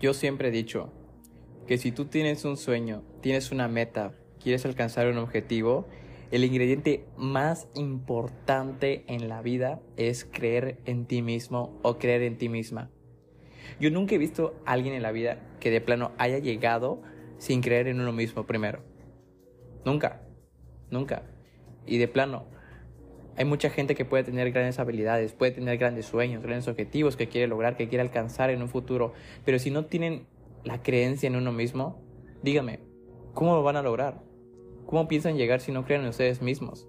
Yo siempre he dicho que si tú tienes un sueño, tienes una meta, quieres alcanzar un objetivo, el ingrediente más importante en la vida es creer en ti mismo o creer en ti misma. Yo nunca he visto a alguien en la vida que de plano haya llegado sin creer en uno mismo primero. Nunca, nunca. Y de plano, hay mucha gente que puede tener grandes habilidades, puede tener grandes sueños, grandes objetivos que quiere lograr, que quiere alcanzar en un futuro, pero si no tienen la creencia en uno mismo, dígame, ¿cómo lo van a lograr? ¿Cómo piensan llegar si no creen en ustedes mismos?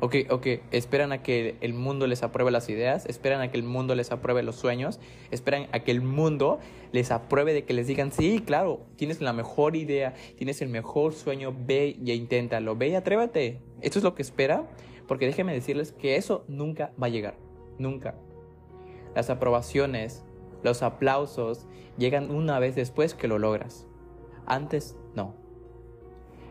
Ok, ok, esperan a que el mundo les apruebe las ideas, esperan a que el mundo les apruebe los sueños, esperan a que el mundo les apruebe de que les digan, sí, claro, tienes la mejor idea, tienes el mejor sueño, ve y inténtalo, ve y atrévete. Esto es lo que espera porque déjenme decirles que eso nunca va a llegar. Nunca. Las aprobaciones, los aplausos llegan una vez después que lo logras. Antes no.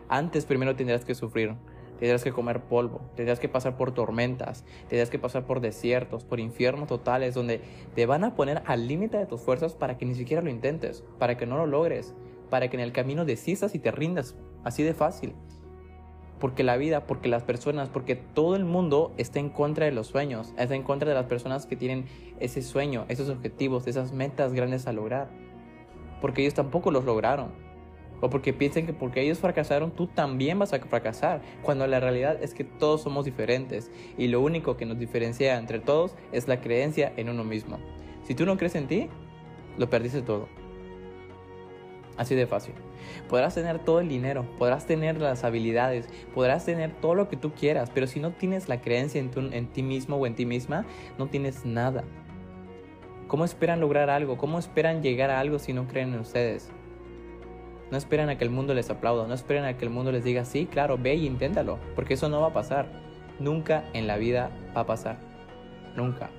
Antes primero tendrás que sufrir, tendrás que comer polvo, tendrás que pasar por tormentas, tendrás que pasar por desiertos, por infiernos totales donde te van a poner al límite de tus fuerzas para que ni siquiera lo intentes, para que no lo logres, para que en el camino desistas y te rindas. Así de fácil porque la vida, porque las personas, porque todo el mundo está en contra de los sueños, está en contra de las personas que tienen ese sueño, esos objetivos, esas metas grandes a lograr, porque ellos tampoco los lograron. O porque piensan que porque ellos fracasaron, tú también vas a fracasar. Cuando la realidad es que todos somos diferentes. Y lo único que nos diferencia entre todos es la creencia en uno mismo. Si tú no crees en ti, lo perdiste todo. Así de fácil. Podrás tener todo el dinero, podrás tener las habilidades, podrás tener todo lo que tú quieras, pero si no tienes la creencia en, en ti mismo o en ti misma, no tienes nada. ¿Cómo esperan lograr algo? ¿Cómo esperan llegar a algo si no creen en ustedes? No esperan a que el mundo les aplauda, no esperan a que el mundo les diga, sí, claro, ve y inténtalo, porque eso no va a pasar. Nunca en la vida va a pasar. Nunca.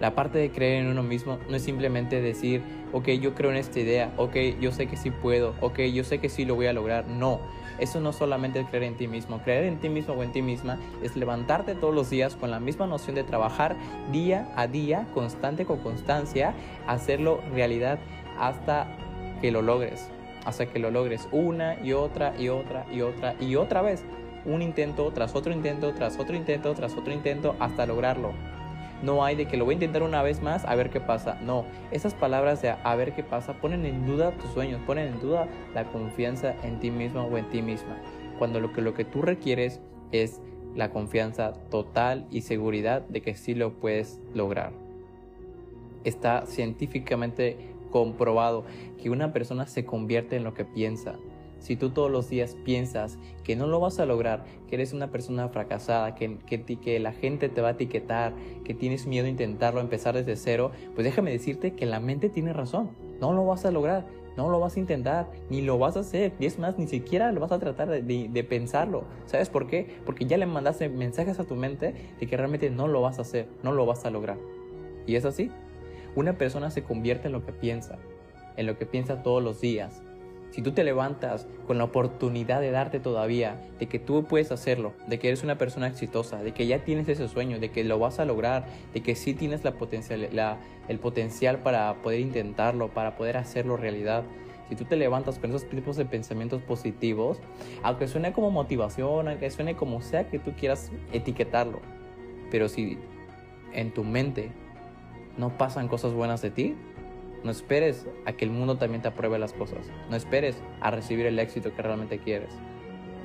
La parte de creer en uno mismo no es simplemente decir, ok, yo creo en esta idea, ok, yo sé que sí puedo, ok, yo sé que sí lo voy a lograr. No, eso no solamente es creer en ti mismo. Creer en ti mismo o en ti misma es levantarte todos los días con la misma noción de trabajar día a día, constante con constancia, hacerlo realidad hasta que lo logres. Hasta que lo logres una y otra y otra y otra y otra vez. Un intento tras otro intento, tras otro intento, tras otro intento, hasta lograrlo. No hay de que lo voy a intentar una vez más a ver qué pasa. No, esas palabras de a ver qué pasa ponen en duda tus sueños, ponen en duda la confianza en ti mismo o en ti misma. Cuando lo que, lo que tú requieres es la confianza total y seguridad de que sí lo puedes lograr. Está científicamente comprobado que una persona se convierte en lo que piensa. Si tú todos los días piensas que no lo vas a lograr, que eres una persona fracasada, que, que, la gente te va a etiquetar, que tienes miedo a intentarlo, empezar desde cero, pues déjame decirte que la mente tiene razón. No lo vas a lograr, no lo vas a intentar, ni lo vas a hacer. Y es más, ni siquiera lo vas a tratar de, de, pensarlo. ¿Sabes por qué? Porque ya le mandaste mensajes a tu mente de que realmente no lo vas a hacer, no lo vas a lograr. Y es así. Una persona se convierte en lo que piensa, en lo que piensa todos los días, si tú te levantas con la oportunidad de darte todavía, de que tú puedes hacerlo, de que eres una persona exitosa, de que ya tienes ese sueño, de que lo vas a lograr, de que sí tienes el potencial para poder intentarlo, para poder hacerlo realidad, si tú te levantas con esos tipos de pensamientos positivos, aunque suene como motivación, aunque suene como sea que tú quieras etiquetarlo, pero si en tu mente no pasan cosas buenas de ti, no esperes a que el mundo también te apruebe las cosas. No esperes a recibir el éxito que realmente quieres.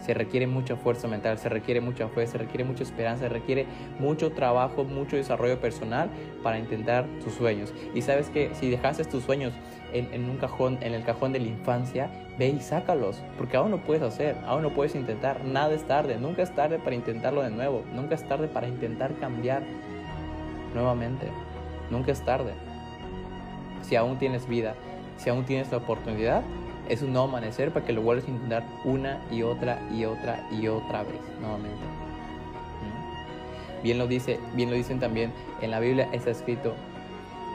Se requiere mucha fuerza mental, se requiere mucha fe, se requiere mucha esperanza, se requiere mucho trabajo, mucho desarrollo personal para intentar tus sueños. Y sabes que si dejaste tus sueños en, un cajón, en el cajón de la infancia, ve y sácalos, porque aún lo puedes hacer, aún lo puedes intentar. Nada es tarde, nunca es tarde para intentarlo de nuevo, nunca es tarde para intentar cambiar nuevamente, nunca es tarde si aún tienes vida, si aún tienes la oportunidad, es un nuevo amanecer para que lo vuelvas a intentar una y otra y otra y otra vez nuevamente. ¿Mm? Bien lo dice, bien lo dicen también en la Biblia está escrito,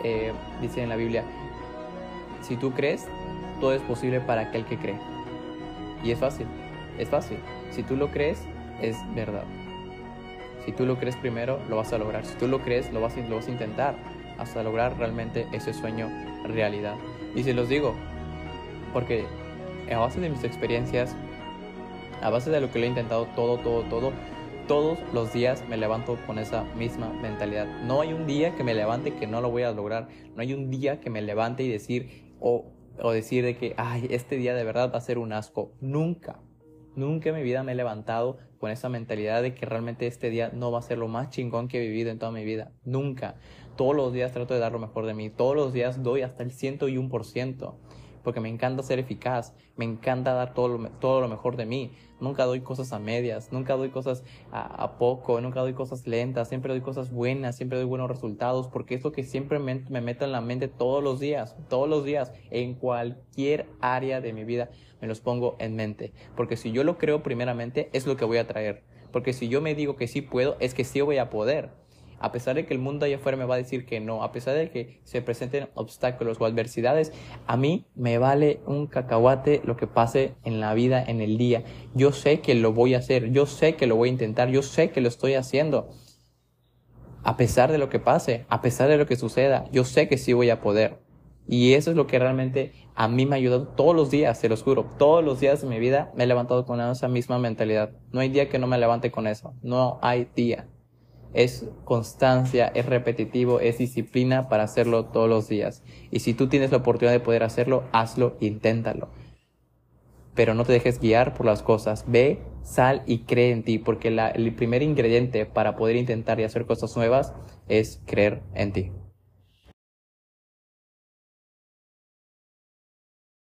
eh, dice en la Biblia, si tú crees, todo es posible para aquel que cree. Y es fácil, es fácil. Si tú lo crees, es verdad. Si tú lo crees primero, lo vas a lograr. Si tú lo crees, lo vas, lo vas a intentar hasta lograr realmente ese sueño realidad. Y se los digo, porque a base de mis experiencias, a base de lo que lo he intentado todo, todo, todo, todos los días me levanto con esa misma mentalidad. No hay un día que me levante que no lo voy a lograr. No hay un día que me levante y decir o, o decir de que, ay, este día de verdad va a ser un asco. Nunca. Nunca en mi vida me he levantado con esa mentalidad de que realmente este día no va a ser lo más chingón que he vivido en toda mi vida. Nunca. Todos los días trato de dar lo mejor de mí. Todos los días doy hasta el 101% porque me encanta ser eficaz, me encanta dar todo lo, todo lo mejor de mí. Nunca doy cosas a medias, nunca doy cosas a, poco, nunca doy cosas lentas, siempre doy cosas buenas, siempre doy buenos resultados, porque es lo que siempre me, me meto en la mente todos los días, todos los días, en cualquier área de mi vida, me los pongo en mente. Porque si yo lo creo primeramente, es lo que voy a traer. Porque si yo me digo que sí puedo, es que sí voy a poder a pesar de que el mundo allá afuera me va a decir que no, a pesar de que se presenten obstáculos o adversidades, a mí me vale un cacahuate lo que pase en la vida, en el día. Yo sé que lo voy a hacer, yo sé que lo voy a intentar, yo sé que lo estoy haciendo. A pesar de lo que pase, a pesar de lo que suceda, yo sé que sí voy a poder. Y eso es lo que realmente a mí me ha ayudado todos los días, se los juro. Todos los días de mi vida me he levantado con esa misma mentalidad. No hay día que no me levante con eso. No hay día es constancia, es repetitivo, es disciplina para hacerlo todos los días. Y si tú tienes la oportunidad de poder hacerlo, hazlo, inténtalo. Pero no te dejes guiar por las cosas. Ve, sal y cree en ti, porque el primer ingrediente para poder intentar y hacer cosas nuevas es creer en ti.